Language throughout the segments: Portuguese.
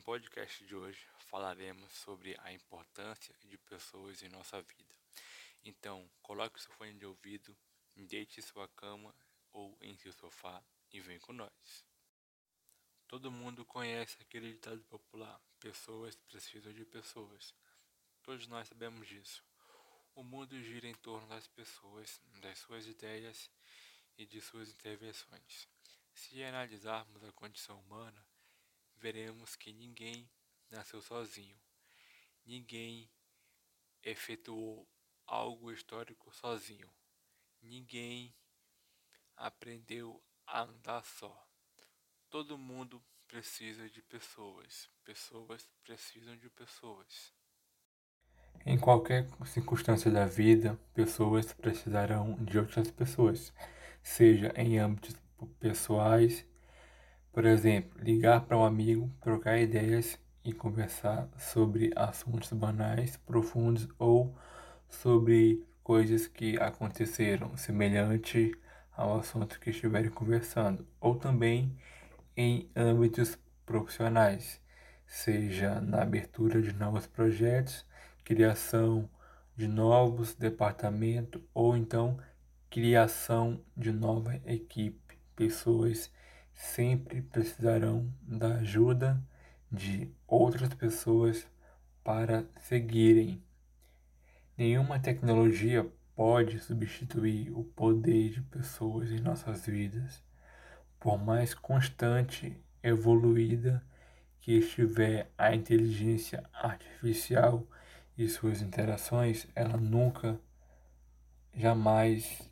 podcast de hoje falaremos sobre a importância de pessoas em nossa vida. Então, coloque seu fone de ouvido, deite sua cama ou em seu sofá e vem com nós. Todo mundo conhece aquele ditado popular: pessoas precisam de pessoas. Todos nós sabemos disso. O mundo gira em torno das pessoas, das suas ideias e de suas intervenções. Se analisarmos a condição humana, veremos que ninguém nasceu sozinho. Ninguém efetuou algo histórico sozinho. Ninguém aprendeu a andar só. Todo mundo precisa de pessoas. Pessoas precisam de pessoas. Em qualquer circunstância da vida, pessoas precisarão de outras pessoas, seja em âmbitos pessoais, por exemplo, ligar para um amigo, trocar ideias e conversar sobre assuntos banais, profundos ou sobre coisas que aconteceram, semelhante ao assunto que estiverem conversando, ou também em âmbitos profissionais, seja na abertura de novos projetos, criação de novos departamentos ou então criação de nova equipe. Pessoas sempre precisarão da ajuda de outras pessoas para seguirem. Nenhuma tecnologia pode substituir o poder de pessoas em nossas vidas. Por mais constante, evoluída que estiver a inteligência artificial e suas interações, ela nunca, jamais,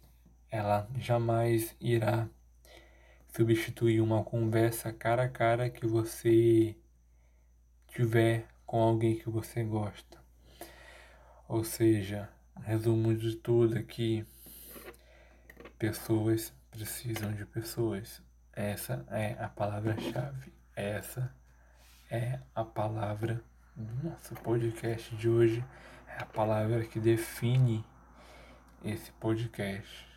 ela jamais irá substituir uma conversa cara a cara que você tiver com alguém que você gosta. Ou seja, resumo de tudo aqui, pessoas precisam de pessoas. Essa é a palavra-chave. Essa é a palavra do nosso podcast de hoje. É a palavra que define esse podcast.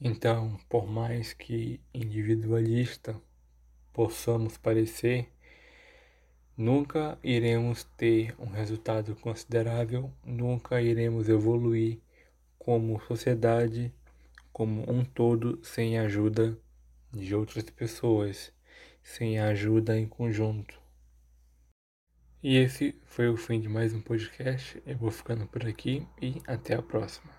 Então, por mais que individualista possamos parecer, nunca iremos ter um resultado considerável, nunca iremos evoluir como sociedade, como um todo, sem a ajuda de outras pessoas, sem a ajuda em conjunto. E esse foi o fim de mais um podcast. Eu vou ficando por aqui e até a próxima.